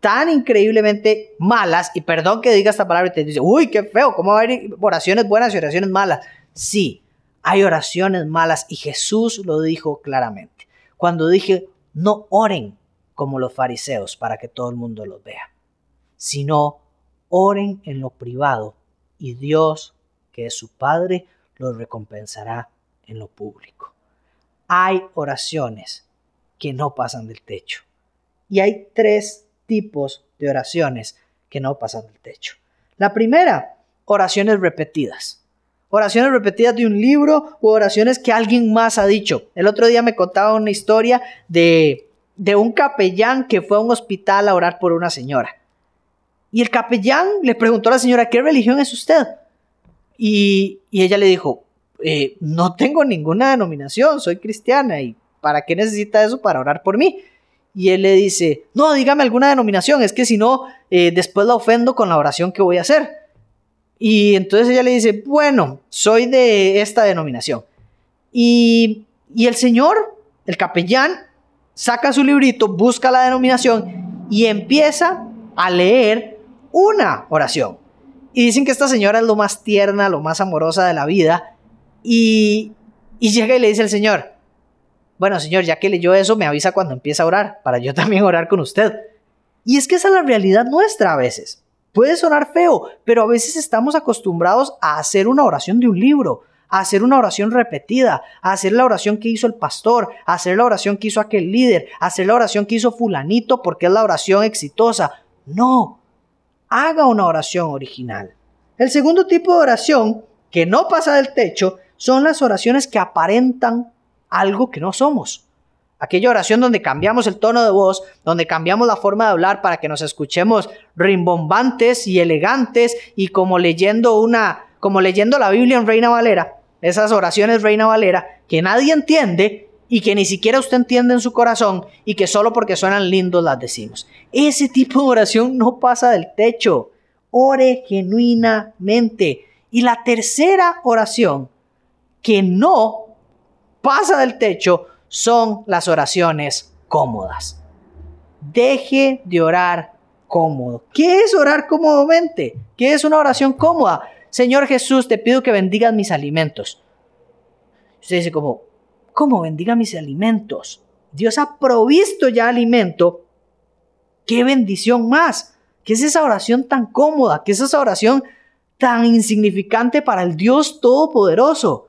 tan increíblemente malas, y perdón que diga esta palabra y te dice, uy, qué feo, ¿cómo va a haber oraciones buenas y oraciones malas? Sí, hay oraciones malas y Jesús lo dijo claramente. Cuando dije, no oren como los fariseos para que todo el mundo los vea, sino oren en lo privado y Dios, que es su Padre, los recompensará en lo público. Hay oraciones que no pasan del techo. Y hay tres tipos de oraciones que no pasan del techo. La primera, oraciones repetidas oraciones repetidas de un libro o oraciones que alguien más ha dicho. El otro día me contaba una historia de, de un capellán que fue a un hospital a orar por una señora. Y el capellán le preguntó a la señora, ¿qué religión es usted? Y, ella le dijo, eh, no tengo ninguna denominación, soy cristiana y ¿para qué necesita eso para orar por mí? Y él le dice, no, dígame alguna denominación, es que si no, eh, después la ofendo con la oración que voy a hacer. Y entonces ella le dice, bueno, soy de esta denominación. Y, y el señor, el capellán, saca su librito, busca la denominación y empieza a leer una oración. Y dicen que esta señora es lo más tierna, lo más amorosa de la vida. Y, y llega y le dice al señor, bueno señor, ya que leyó eso, me avisa cuando empieza a orar, para yo también orar con usted. Y es que esa es la realidad nuestra a veces. Puede sonar feo, pero a veces estamos acostumbrados a hacer una oración de un libro, a hacer una oración repetida, a hacer la oración que hizo el pastor, a hacer la oración que hizo aquel líder, a hacer la oración que hizo fulanito porque es la oración exitosa. No, haga una oración original. El segundo tipo de oración que no pasa del techo son las oraciones que aparentan algo que no somos. Aquella oración donde cambiamos el tono de voz, donde cambiamos la forma de hablar para que nos escuchemos rimbombantes y elegantes y como leyendo una, como leyendo la Biblia en Reina Valera, esas oraciones Reina Valera que nadie entiende y que ni siquiera usted entiende en su corazón y que solo porque suenan lindos las decimos. Ese tipo de oración no pasa del techo. Ore genuinamente. Y la tercera oración que no pasa del techo son las oraciones cómodas. Deje de orar cómodo. ¿Qué es orar cómodamente? ¿Qué es una oración cómoda? Señor Jesús, te pido que bendigas mis alimentos. Usted dice como, ¿cómo bendiga mis alimentos? Dios ha provisto ya alimento. ¿Qué bendición más? ¿Qué es esa oración tan cómoda? ¿Qué es esa oración tan insignificante para el Dios Todopoderoso?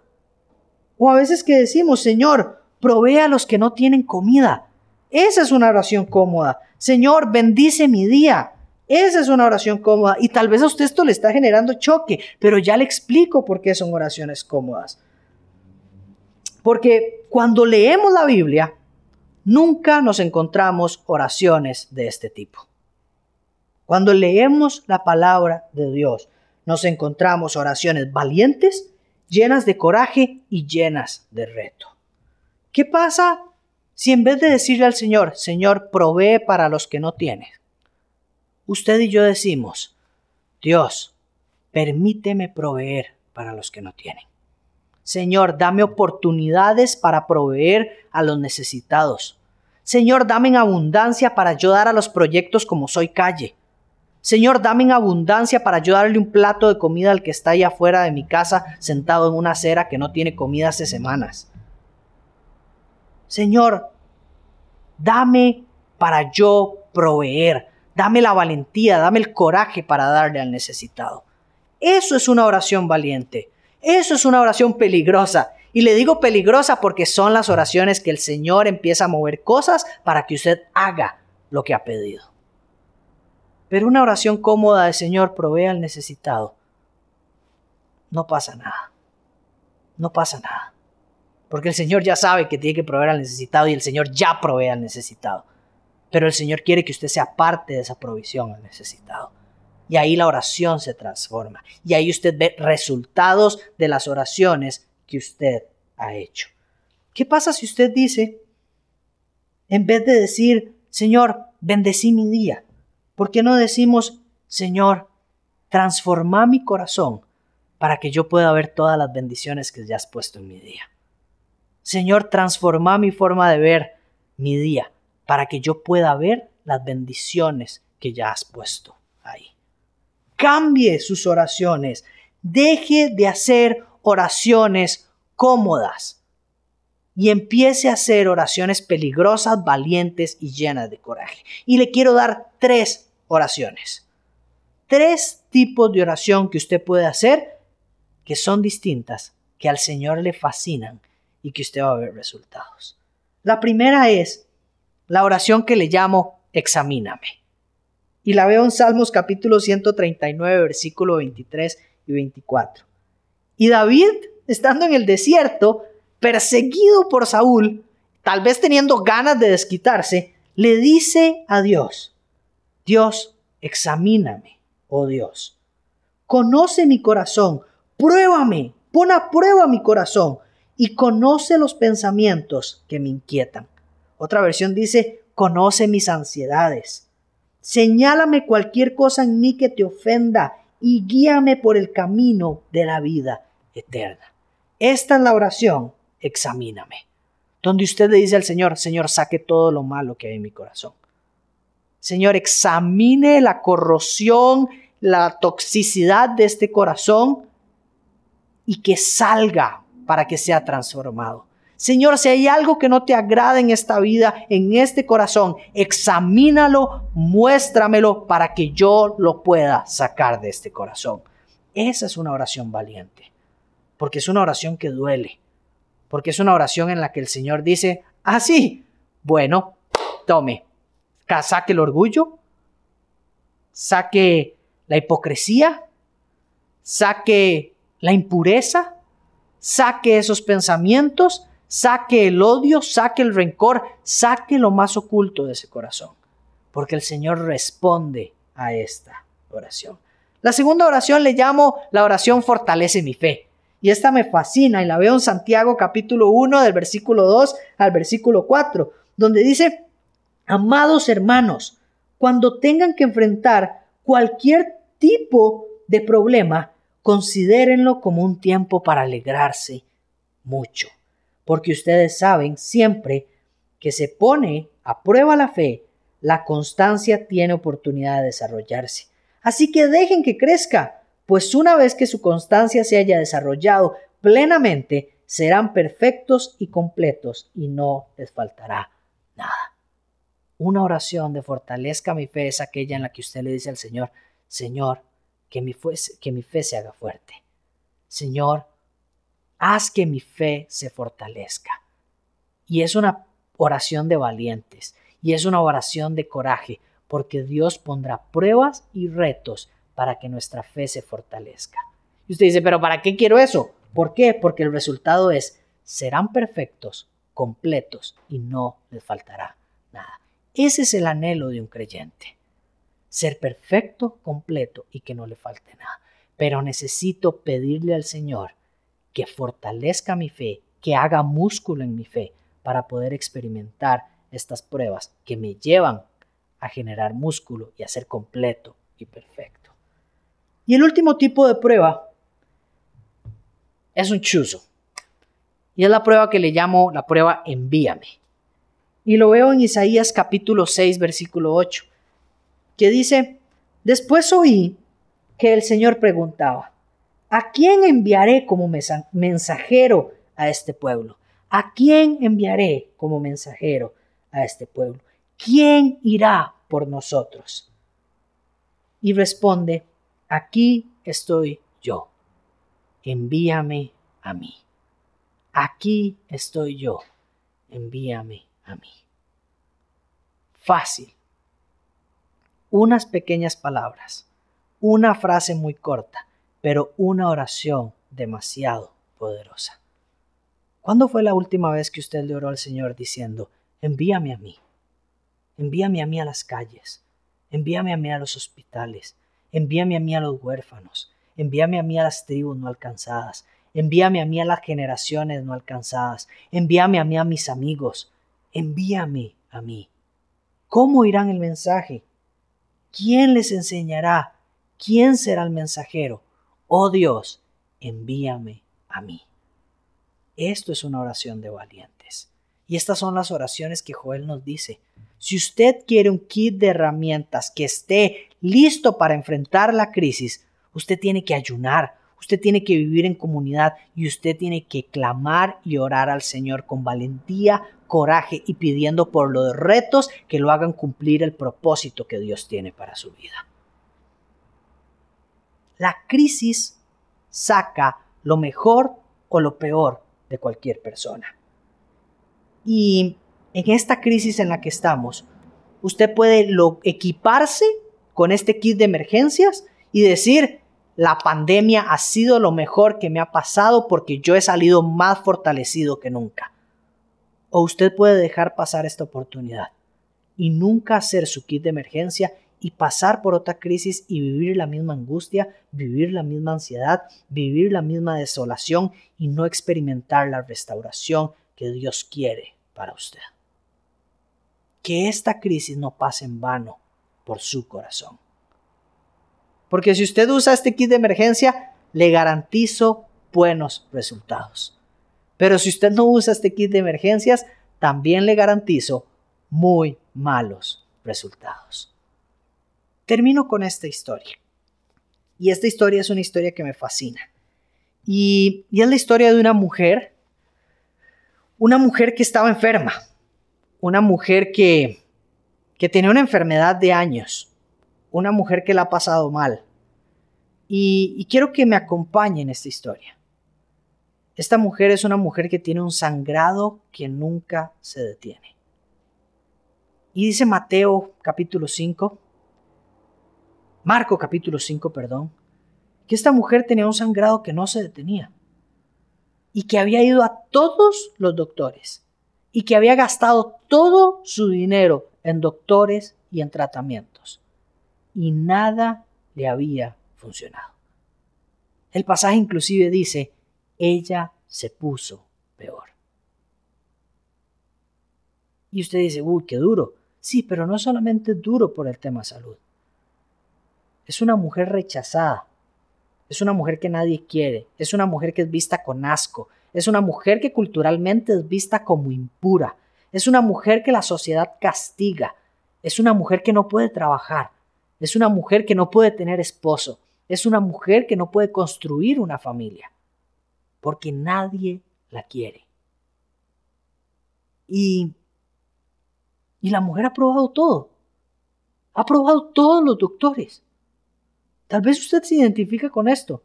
O a veces que decimos, Señor, provee a los que no tienen comida. Esa es una oración cómoda. Señor, bendice mi día. Esa es una oración cómoda. Y tal vez a usted esto le está generando choque, pero ya le explico por qué son oraciones cómodas. Porque cuando leemos la Biblia, nunca nos encontramos oraciones de este tipo. Cuando leemos la palabra de Dios, nos encontramos oraciones valientes, llenas de coraje y llenas de reto. ¿Qué pasa si en vez de decirle al Señor, Señor, provee para los que no tienen, usted y yo decimos, Dios, permíteme proveer para los que no tienen? Señor, dame oportunidades para proveer a los necesitados. Señor, dame en abundancia para ayudar a los proyectos como Soy Calle. Señor, dame en abundancia para ayudarle un plato de comida al que está allá afuera de mi casa sentado en una acera que no tiene comida hace semanas. Señor, dame para yo proveer, dame la valentía, dame el coraje para darle al necesitado. Eso es una oración valiente, eso es una oración peligrosa Y le digo peligrosa porque son las oraciones que el Señor empieza a mover cosas para que usted haga lo que ha pedido. Pero una oración cómoda de Señor provee al necesitado. No pasa nada. No pasa nada. Porque el Señor ya sabe que tiene que proveer al necesitado y el Señor ya provee al necesitado. Pero el Señor quiere que usted sea parte de esa provisión al necesitado. Y ahí la oración se transforma. Y ahí usted ve resultados de las oraciones que usted ha hecho. ¿Qué pasa si usted dice, en vez de decir, Señor, bendecí mi día, ¿por qué no decimos, Señor, transforma mi corazón para que yo pueda ver todas las bendiciones que ya has puesto en mi día? Señor, transforma mi forma de ver mi día para que yo pueda ver las bendiciones que ya has puesto ahí. Cambie sus oraciones. Deje de hacer oraciones cómodas y empiece a hacer oraciones peligrosas, valientes y llenas de coraje. Y le quiero dar tres oraciones. Tres tipos de oración que usted puede hacer que son distintas, que al Señor le fascinan y que usted va a ver resultados. La primera es la oración que le llamo examíname. Y la veo en Salmos capítulo 139, versículo 23 y 24. Y David, estando en el desierto, perseguido por Saúl, tal vez teniendo ganas de desquitarse, le dice a Dios, Dios, examíname, oh Dios. Conoce mi corazón, pruébame, pon a prueba mi corazón y conoce los pensamientos que me inquietan. Otra versión dice, conoce mis ansiedades. Señálame cualquier cosa en mí que te ofenda y guíame por el camino de la vida eterna. Esta es la oración examíname. Donde usted le dice al Señor, Señor, saque todo lo malo que hay en mi corazón. Señor, examine la corrosión, la toxicidad de este corazón y que salga para que sea transformado. Señor, si hay algo que no te agrada en esta vida, en este corazón, examínalo, muéstramelo para que yo lo pueda sacar de este corazón. Esa es una oración valiente, porque es una oración que duele, porque es una oración en la que el Señor dice, ah, sí, bueno, tome, saque el orgullo, saque la hipocresía, saque la impureza, saque esos pensamientos, saque el odio, saque el rencor, saque lo más oculto de ese corazón, porque el Señor responde a esta oración. La segunda oración le llamo la oración fortalece mi fe. Y esta me fascina y la veo en Santiago capítulo 1 del versículo 2 al versículo 4, donde dice, amados hermanos, cuando tengan que enfrentar cualquier tipo de problema, considérenlo como un tiempo para alegrarse mucho, porque ustedes saben siempre que se pone a prueba la fe, la constancia tiene oportunidad de desarrollarse. Así que dejen que crezca pues una vez que su constancia se haya desarrollado plenamente, serán perfectos y completos y no les faltará nada. Una oración de fortalezca mi fe es aquella en la que usted le dice al Señor, Señor, que mi, fe, se haga fuerte. Señor, haz que mi fe se fortalezca. Y es una oración de valientes y es una oración de coraje, porque Dios pondrá pruebas y retos para que nuestra fe se fortalezca. Y usted dice, pero ¿para qué quiero eso? ¿Por qué? Porque el resultado es, serán perfectos, completos y no les faltará nada. Ese es el anhelo de un creyente. Ser perfecto, completo y que no le falte nada. Pero necesito pedirle al Señor que fortalezca mi fe, que haga músculo en mi fe para poder experimentar estas pruebas que me llevan a generar músculo y a ser completo y perfecto. Y el último tipo de prueba es un chuzo. Y es la prueba que le llamo la prueba envíame. Y lo veo en Isaías capítulo 6, versículo 8, que dice, después oí que el Señor preguntaba, ¿a quién enviaré como mensajero a este pueblo? ¿A quién enviaré como mensajero a este pueblo? ¿Quién irá por nosotros? Y responde, aquí estoy yo, envíame a mí. aquí estoy yo, envíame a mí. Fácil. Unas pequeñas palabras, una frase muy corta, pero una oración demasiado poderosa. ¿Cuándo fue la última vez que usted le oró al Señor diciendo, envíame a mí? Envíame a mí a las calles, envíame a mí a los hospitales, envíame a mí a los huérfanos, envíame a mí a las tribus no alcanzadas, envíame a mí a las generaciones no alcanzadas, envíame a mí a mis amigos, envíame a mí. ¿Cómo irán el mensaje? ¿Quién les enseñará? ¿Quién será el mensajero? Oh Dios, envíame a mí. Esto es una oración de valientes. Y estas son las oraciones que Joel nos dice. Si usted quiere un kit de herramientas que esté listo para enfrentar la crisis, usted tiene que ayunar, usted tiene que vivir en comunidad y usted tiene que clamar y orar al Señor con valentía, coraje y pidiendo por los retos que lo hagan cumplir el propósito que Dios tiene para su vida. La crisis saca lo mejor o lo peor de cualquier persona. Y en esta crisis en la que estamos, usted puede lo, equiparse con este kit de emergencias y decir, la pandemia ha sido lo mejor que me ha pasado porque yo he salido más fortalecido que nunca. O usted puede dejar pasar esta oportunidad y nunca hacer su kit de emergencia y pasar por otra crisis y vivir la misma angustia, vivir la misma ansiedad, vivir la misma desolación y no experimentar la restauración que Dios quiere para usted. Que esta crisis no pase en vano por su corazón. Porque si usted usa este kit de emergencia, le garantizo buenos resultados. Pero si usted no usa este kit de emergencias, también le garantizo muy malos resultados. Termino con esta historia. Y esta historia es una historia que me fascina. Y, es la historia de una mujer, una mujer que estaba enferma, una mujer que, que tenía una enfermedad de años, una mujer que la ha pasado mal. Y, quiero que me acompañe en esta historia. Esta mujer es una mujer que tiene un sangrado que nunca se detiene. Y dice Mateo capítulo 5, Marco capítulo 5, perdón, que esta mujer tenía un sangrado que no se detenía y que había ido a todos los doctores y que había gastado todo su dinero en doctores y en tratamientos y nada le había funcionado. El pasaje inclusive dice, ella se puso peor. Y usted dice, uy, qué duro. Sí, pero no solamente duro por el tema salud. Es una mujer rechazada, es una mujer que nadie quiere, es una mujer que es vista con asco, es una mujer que culturalmente es vista como impura, es una mujer que la sociedad castiga, es una mujer que no puede trabajar, es una mujer que no puede tener esposo, es una mujer que no puede construir una familia, porque nadie la quiere. Y, y la mujer ha probado todo, ha probado todos los doctores, Tal vez usted se identifica con esto.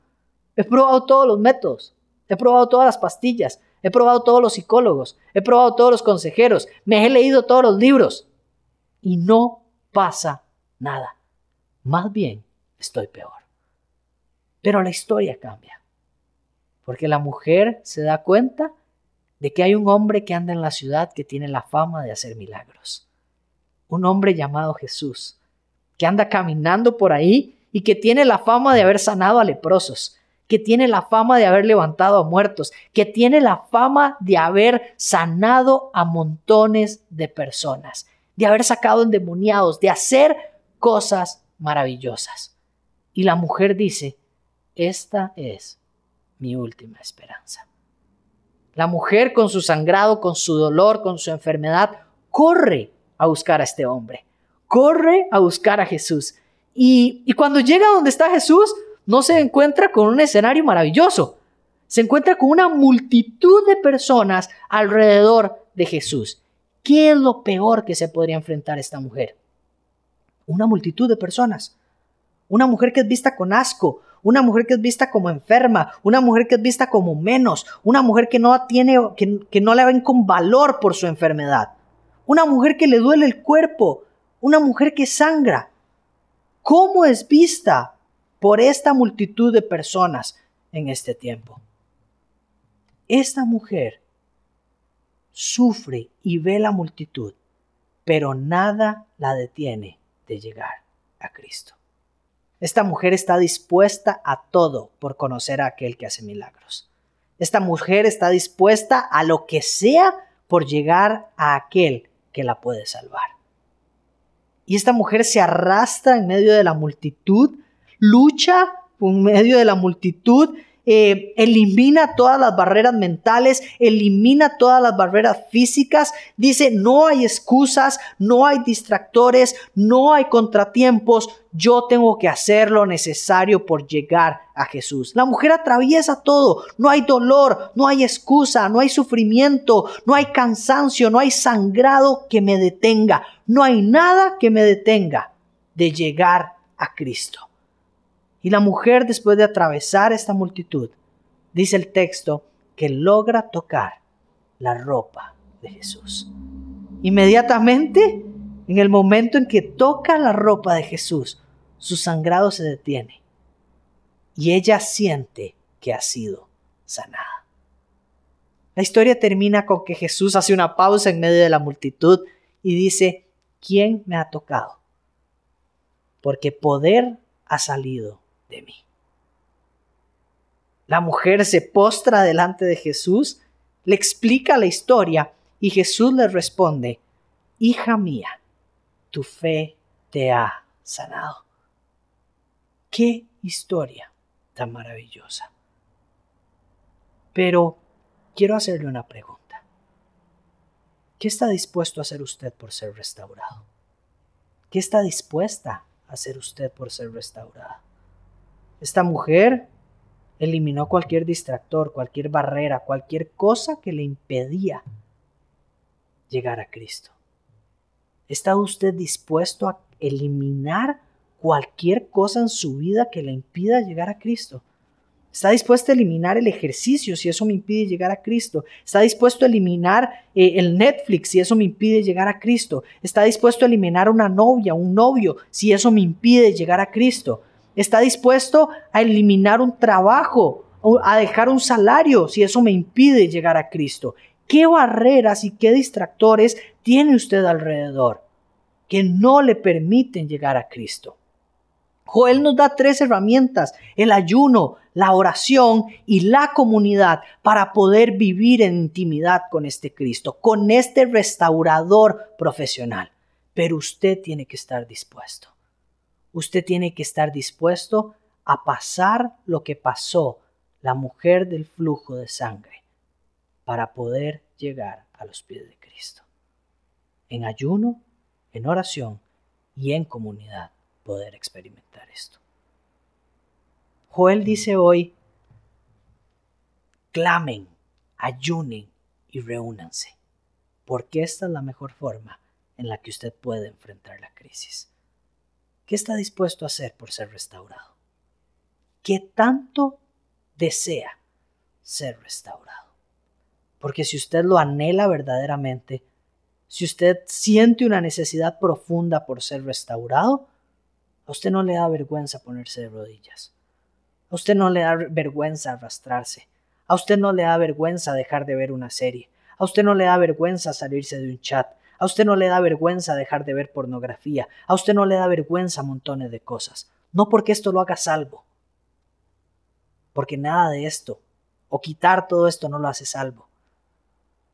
He probado todos los métodos, he probado todas las pastillas, he probado todos los psicólogos, he probado todos los consejeros, me he leído todos los libros. Y no pasa nada. Más bien, estoy peor. Pero la historia cambia, porque la mujer se da cuenta de que hay un hombre que anda en la ciudad que tiene la fama de hacer milagros. Un hombre llamado Jesús, que anda caminando por ahí y que tiene la fama de haber sanado a leprosos, que tiene la fama de haber levantado a muertos, que tiene la fama de haber sanado a montones de personas, de haber sacado endemoniados, de hacer cosas maravillosas. Y la mujer dice, esta es mi última esperanza. La mujer con su sangrado, con su dolor, con su enfermedad, corre a buscar a este hombre, corre a buscar a Jesús y, cuando llega donde está Jesús, no se encuentra con un escenario maravilloso. Se encuentra con una multitud de personas alrededor de Jesús. ¿Qué es lo peor que se podría enfrentar esta mujer? Una multitud de personas. Una mujer que es vista con asco. una mujer que es vista como enferma, una mujer que es vista como menos, una mujer que no tiene, que, que no la ven con valor por su enfermedad, una mujer que le duele el cuerpo, una mujer que sangra. ¿Cómo es vista por esta multitud de personas en este tiempo? Esta mujer sufre y ve la multitud, pero nada la detiene de llegar a Cristo. Esta mujer está dispuesta a todo por conocer a aquel que hace milagros. Esta mujer está dispuesta a lo que sea por llegar a aquel que la puede salvar. Y esta mujer se arrastra en medio de la multitud, lucha en medio de la multitud eh, elimina todas las barreras mentales, elimina todas las barreras físicas, dice, no hay excusas, no hay distractores, no hay contratiempos, yo tengo que hacer lo necesario por llegar a Jesús. La mujer atraviesa todo, no hay dolor, no hay excusa, no hay sufrimiento, no hay cansancio, no hay sangrado que me detenga, no hay nada que me detenga de llegar a Cristo. Y la mujer, después de atravesar esta multitud, dice el texto, que logra tocar la ropa de Jesús. Inmediatamente, en el momento en que toca la ropa de Jesús, su sangrado se detiene y ella siente que ha sido sanada. La historia termina con que Jesús hace una pausa en medio de la multitud y dice, ¿quién me ha tocado? Porque poder ha salido de mí. La mujer se postra delante de Jesús, le explica la historia y Jesús le responde, Hija mía, tu fe te ha sanado. Qué historia tan maravillosa. Pero quiero hacerle una pregunta. ¿Qué está dispuesto a hacer usted por ser restaurado? ¿Qué está dispuesta a hacer usted por ser restaurada? Esta mujer eliminó cualquier distractor, cualquier barrera, cualquier cosa que le impedía llegar a Cristo. ¿Está usted dispuesto a eliminar cualquier cosa en su vida que le impida llegar a Cristo? Está dispuesto a eliminar el ejercicio si eso me impide llegar a Cristo. Está dispuesto a eliminar eh, el Netflix si eso me impide llegar a Cristo. Está dispuesto a eliminar una novia, un novio si eso me impide llegar a Cristo. Está dispuesto a eliminar un trabajo, a dejar un salario si eso me impide llegar a Cristo. ¿Qué barreras y qué distractores tiene usted alrededor que no le permiten llegar a Cristo? Joel nos da tres herramientas, el ayuno, la oración y la comunidad para poder vivir en intimidad con este Cristo, con este restaurador profesional. Pero usted tiene que estar dispuesto usted tiene que estar dispuesto a pasar lo que pasó la mujer del flujo de sangre para poder llegar a los pies de Cristo. En ayuno, en oración y en comunidad poder experimentar esto. Joel dice hoy, clamen, ayunen y reúnanse, porque esta es la mejor forma en la que usted puede enfrentar la crisis. ¿Qué está dispuesto a hacer por ser restaurado? ¿Qué tanto desea ser restaurado? Porque si usted lo anhela verdaderamente, si usted siente una necesidad profunda por ser restaurado, a usted no le da vergüenza ponerse de rodillas. A usted no le da vergüenza arrastrarse. A usted no le da vergüenza dejar de ver una serie. A usted no le da vergüenza salirse de un chat. A usted no le da vergüenza dejar de ver pornografía. A usted no le da vergüenza montones de cosas. No porque esto lo haga salvo. Porque nada de esto, o quitar todo esto no lo hace salvo.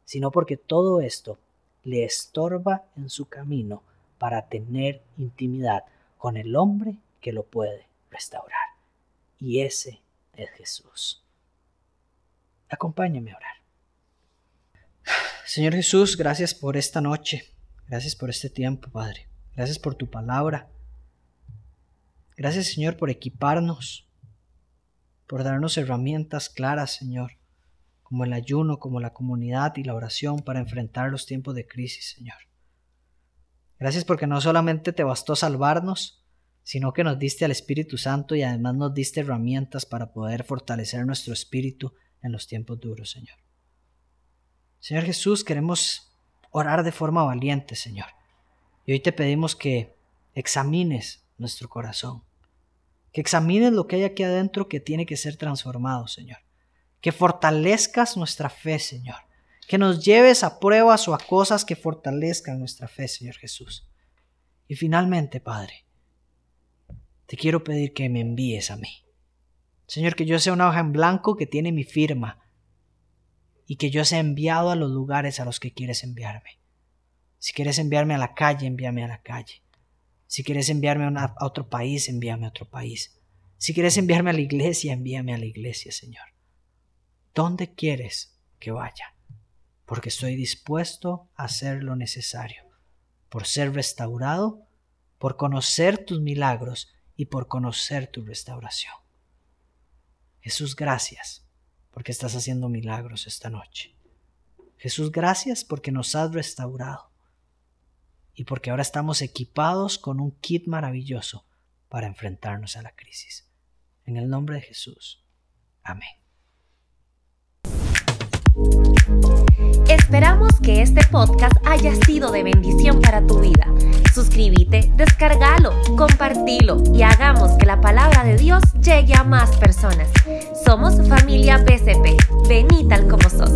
Sino porque todo esto le estorba en su camino para tener intimidad con el hombre que lo puede restaurar. Y ese es Jesús. Acompáñame a orar. Señor Jesús, gracias por esta noche. Gracias por este tiempo, Padre. Gracias por tu palabra. Gracias, Señor, por equiparnos, por darnos herramientas claras, Señor, como el ayuno, como la comunidad y la oración para enfrentar los tiempos de crisis, Señor. Gracias porque no solamente te bastó salvarnos, sino que nos diste al Espíritu Santo y además nos diste herramientas para poder fortalecer nuestro espíritu en los tiempos duros, Señor. Señor Jesús, queremos orar de forma valiente, Señor. Y hoy te pedimos que examines nuestro corazón, que examines lo que hay aquí adentro que tiene que ser transformado, Señor. Que fortalezcas nuestra fe, Señor. Que nos lleves a pruebas o a cosas que fortalezcan nuestra fe, Señor Jesús. Y finalmente, Padre, te quiero pedir que me envíes a mí. Señor, que yo sea una hoja en blanco que tiene mi firma y que yo sea enviado a los lugares a los que quieres enviarme. Si quieres enviarme a la calle, envíame a la calle. Si quieres enviarme a, a, otro país, envíame a otro país. Si quieres enviarme a la iglesia, envíame a la iglesia, Señor. ¿Dónde quieres que vaya? Porque estoy dispuesto a hacer lo necesario, por ser restaurado, por conocer tus milagros y por conocer tu restauración. Jesús, gracias porque estás haciendo milagros esta noche. Jesús, gracias porque nos has restaurado y porque ahora estamos equipados con un kit maravilloso para enfrentarnos a la crisis. En el nombre de Jesús. Amén. Esperamos que este podcast haya sido de bendición para tu vida. Suscríbete, descargalo, compartilo y hagamos que la palabra de Dios llegue a más personas. Somos familia PCP. Vení tal como sos.